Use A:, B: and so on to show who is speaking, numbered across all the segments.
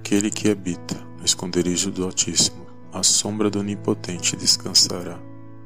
A: Aquele que habita no esconderijo do Altíssimo, à sombra do Onipotente descansará.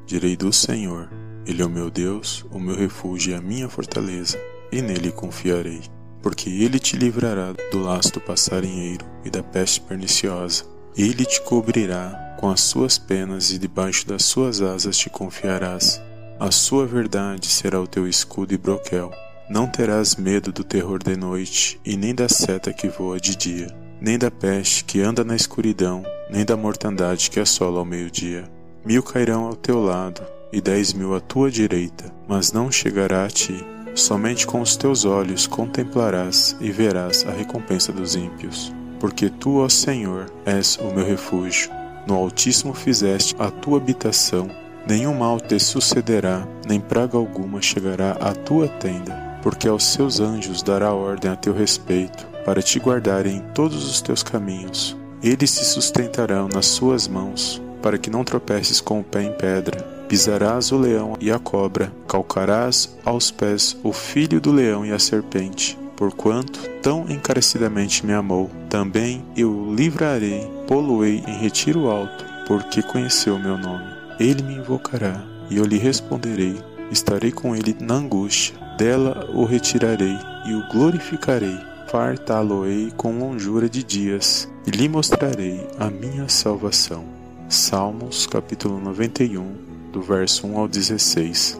A: Direi do Senhor: Ele é o meu Deus, o meu refúgio e a minha fortaleza, e nele confiarei. Porque ele te livrará do lasto passarinheiro e da peste perniciosa. Ele te cobrirá com as suas penas e debaixo das suas asas te confiarás. A sua verdade será o teu escudo e broquel. Não terás medo do terror de noite, e nem da seta que voa de dia, nem da peste que anda na escuridão, nem da mortandade que assola ao meio-dia. Mil cairão ao teu lado, e dez mil à tua direita, mas não chegará a ti. Somente com os teus olhos contemplarás e verás a recompensa dos ímpios. Porque tu, ó Senhor, és o meu refúgio. No Altíssimo fizeste a tua habitação. Nenhum mal te sucederá, nem praga alguma chegará à tua tenda porque aos seus anjos dará ordem a teu respeito, para te guardarem em todos os teus caminhos. Eles se sustentarão nas suas mãos, para que não tropeces com o pé em pedra. Pisarás o leão e a cobra, calcarás aos pés o filho do leão e a serpente. Porquanto tão encarecidamente me amou, também eu o livrarei, pô-lo-ei em retiro alto, porque conheceu meu nome. Ele me invocará, e eu lhe responderei, estarei com ele na angústia dela o retirarei e o glorificarei. Fartá-lo-ei com longura de dias e lhe mostrarei a minha salvação. Salmos capítulo 91, do verso 1 ao 16.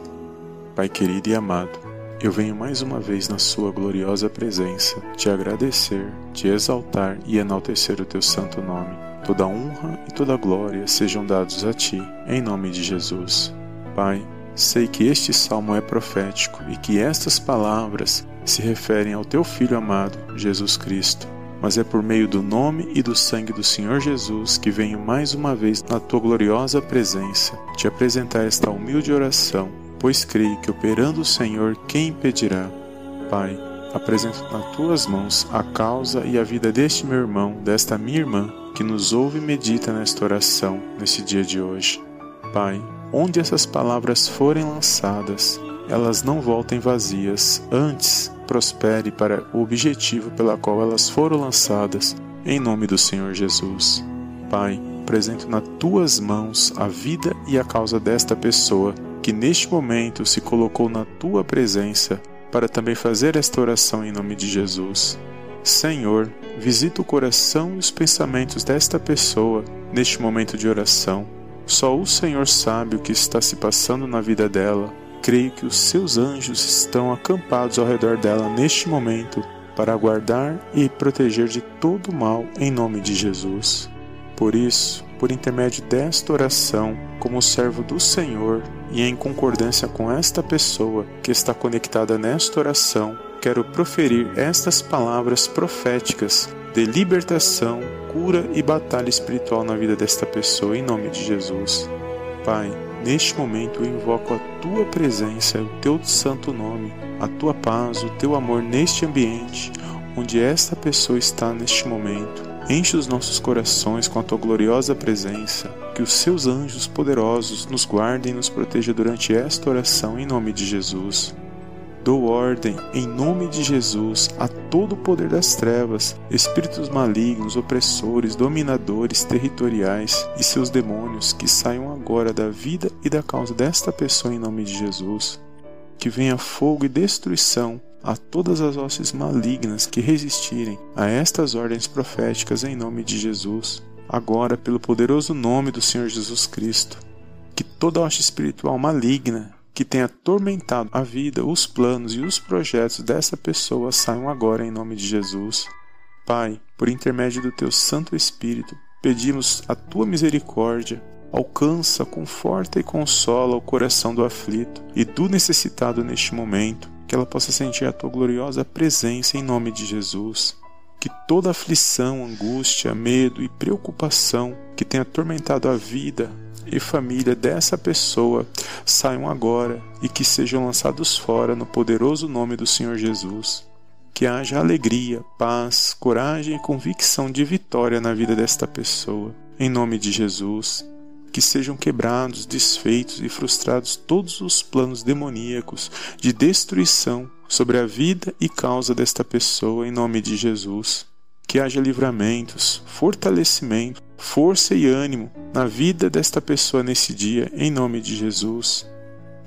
A: Pai querido e amado, eu venho mais uma vez na Sua gloriosa presença te agradecer, te exaltar e enaltecer o Teu santo nome. Toda honra e toda glória sejam dados a Ti, em nome de Jesus. Pai, Sei que este salmo é profético e que estas palavras se referem ao teu Filho amado, Jesus Cristo. Mas é por meio do nome e do sangue do Senhor Jesus que venho mais uma vez na tua gloriosa presença te apresentar esta humilde oração, pois creio que operando o Senhor, quem impedirá? Pai, apresento nas tuas mãos a causa e a vida deste meu irmão, desta minha irmã, que nos ouve e medita nesta oração nesse dia de hoje. Pai, Onde essas palavras forem lançadas, elas não voltem vazias, antes prospere para o objetivo pela qual elas foram lançadas, em nome do Senhor Jesus. Pai, apresento nas tuas mãos a vida e a causa desta pessoa que neste momento se colocou na tua presença para também fazer esta oração em nome de Jesus. Senhor, visita o coração e os pensamentos desta pessoa neste momento de oração só o Senhor sabe o que está se passando na vida dela. Creio que os seus anjos estão acampados ao redor dela neste momento para guardar e proteger de todo mal em nome de Jesus. Por isso, por intermédio desta oração, como servo do Senhor e em concordância com esta pessoa que está conectada nesta oração, quero proferir estas palavras proféticas de libertação, cura e batalha espiritual na vida desta pessoa, em nome de Jesus. Pai, neste momento eu invoco a tua presença, o teu santo nome, a tua paz, o teu amor neste ambiente onde esta pessoa está neste momento. Enche os nossos corações com a tua gloriosa presença, que os seus anjos poderosos nos guardem e nos protejam durante esta oração em nome de Jesus. Dou ordem, em nome de Jesus, a todo o poder das trevas, espíritos malignos, opressores, dominadores territoriais e seus demônios que saiam agora da vida e da causa desta pessoa em nome de Jesus. Que venha fogo e destruição a todas as hostes malignas que resistirem a estas ordens proféticas em nome de Jesus. Agora, pelo poderoso nome do Senhor Jesus Cristo, que toda hoste espiritual maligna que tem atormentado a vida, os planos e os projetos dessa pessoa saiam agora em nome de Jesus. Pai, por intermédio do teu Santo Espírito, pedimos a tua misericórdia. Alcança, conforta e consola o coração do aflito e do necessitado neste momento, que ela possa sentir a tua gloriosa presença em nome de Jesus. Que toda aflição, angústia, medo e preocupação que tem atormentado a vida, e família dessa pessoa saiam agora e que sejam lançados fora no poderoso nome do Senhor Jesus. Que haja alegria, paz, coragem e convicção de vitória na vida desta pessoa, em nome de Jesus. Que sejam quebrados, desfeitos e frustrados todos os planos demoníacos de destruição sobre a vida e causa desta pessoa, em nome de Jesus que haja livramentos, fortalecimento, força e ânimo na vida desta pessoa nesse dia, em nome de Jesus.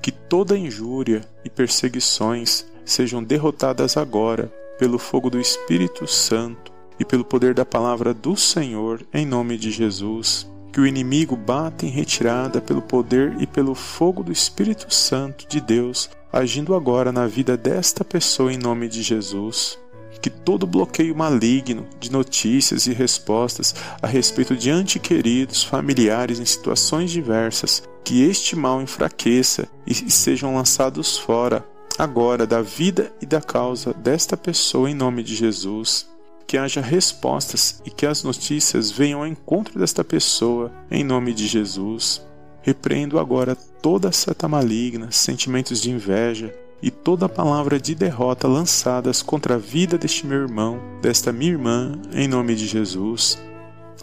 A: Que toda injúria e perseguições sejam derrotadas agora pelo fogo do Espírito Santo e pelo poder da palavra do Senhor, em nome de Jesus. Que o inimigo bata em retirada pelo poder e pelo fogo do Espírito Santo de Deus, agindo agora na vida desta pessoa, em nome de Jesus que todo bloqueio maligno de notícias e respostas a respeito de antequeridos, familiares em situações diversas, que este mal enfraqueça e sejam lançados fora agora da vida e da causa desta pessoa em nome de Jesus. Que haja respostas e que as notícias venham ao encontro desta pessoa em nome de Jesus. Repreendo agora toda seta maligna, sentimentos de inveja, e toda palavra de derrota lançadas contra a vida deste meu irmão, desta minha irmã, em nome de Jesus.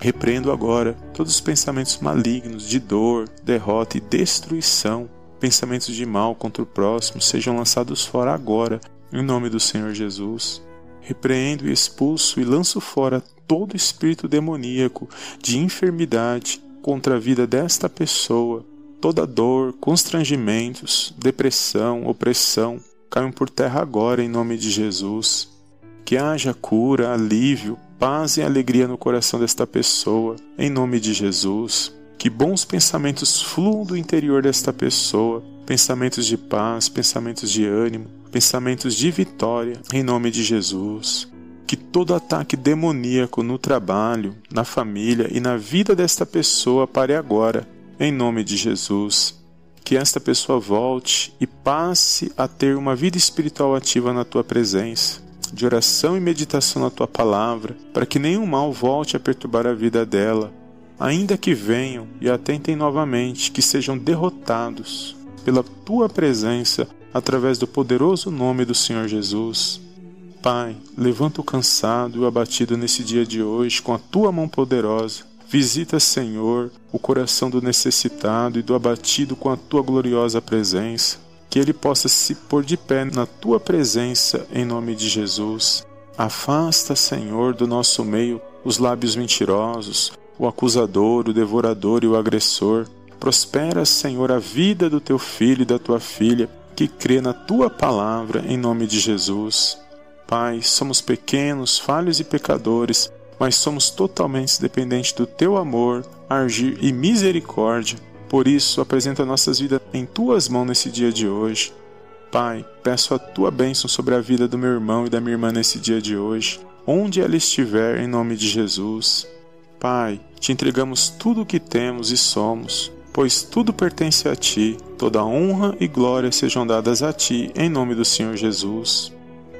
A: Repreendo agora todos os pensamentos malignos de dor, derrota e destruição, pensamentos de mal contra o próximo, sejam lançados fora agora, em nome do Senhor Jesus. Repreendo e expulso e lanço fora todo espírito demoníaco de enfermidade contra a vida desta pessoa, Toda dor, constrangimentos, depressão, opressão caiam por terra agora em nome de Jesus. Que haja cura, alívio, paz e alegria no coração desta pessoa, em nome de Jesus. Que bons pensamentos fluam do interior desta pessoa, pensamentos de paz, pensamentos de ânimo, pensamentos de vitória, em nome de Jesus. Que todo ataque demoníaco no trabalho, na família e na vida desta pessoa pare agora, em nome de Jesus. Que esta pessoa volte e passe a ter uma vida espiritual ativa na tua presença, de oração e meditação na tua palavra, para que nenhum mal volte a perturbar a vida dela. Ainda que venham e atentem novamente, que sejam derrotados pela tua presença através do poderoso nome do Senhor Jesus. Pai, levanta o cansado e o abatido nesse dia de hoje com a tua mão poderosa Visita, Senhor, o coração do necessitado e do abatido com a tua gloriosa presença. Que ele possa se pôr de pé na tua presença, em nome de Jesus. Afasta, Senhor, do nosso meio os lábios mentirosos, o acusador, o devorador e o agressor. Prospera, Senhor, a vida do teu filho e da tua filha, que crê na tua palavra, em nome de Jesus. Pai, somos pequenos, falhos e pecadores mas somos totalmente dependentes do teu amor, agir e misericórdia. Por isso, apresenta nossas vidas em tuas mãos nesse dia de hoje. Pai, peço a tua bênção sobre a vida do meu irmão e da minha irmã nesse dia de hoje, onde ela estiver, em nome de Jesus. Pai, te entregamos tudo o que temos e somos, pois tudo pertence a ti, toda honra e glória sejam dadas a ti, em nome do Senhor Jesus.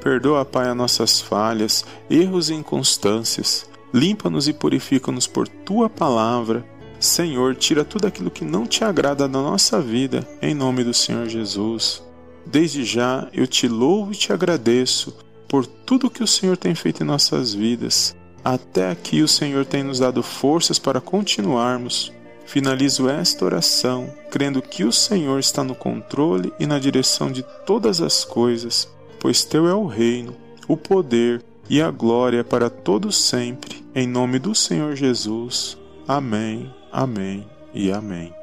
A: Perdoa, Pai, as nossas falhas, erros e inconstâncias. Limpa-nos e purifica-nos por tua palavra. Senhor, tira tudo aquilo que não te agrada da nossa vida, em nome do Senhor Jesus. Desde já eu te louvo e te agradeço por tudo que o Senhor tem feito em nossas vidas. Até aqui o Senhor tem nos dado forças para continuarmos. Finalizo esta oração crendo que o Senhor está no controle e na direção de todas as coisas pois teu é o reino, o poder e a glória para todos sempre, em nome do Senhor Jesus. Amém, amém e amém.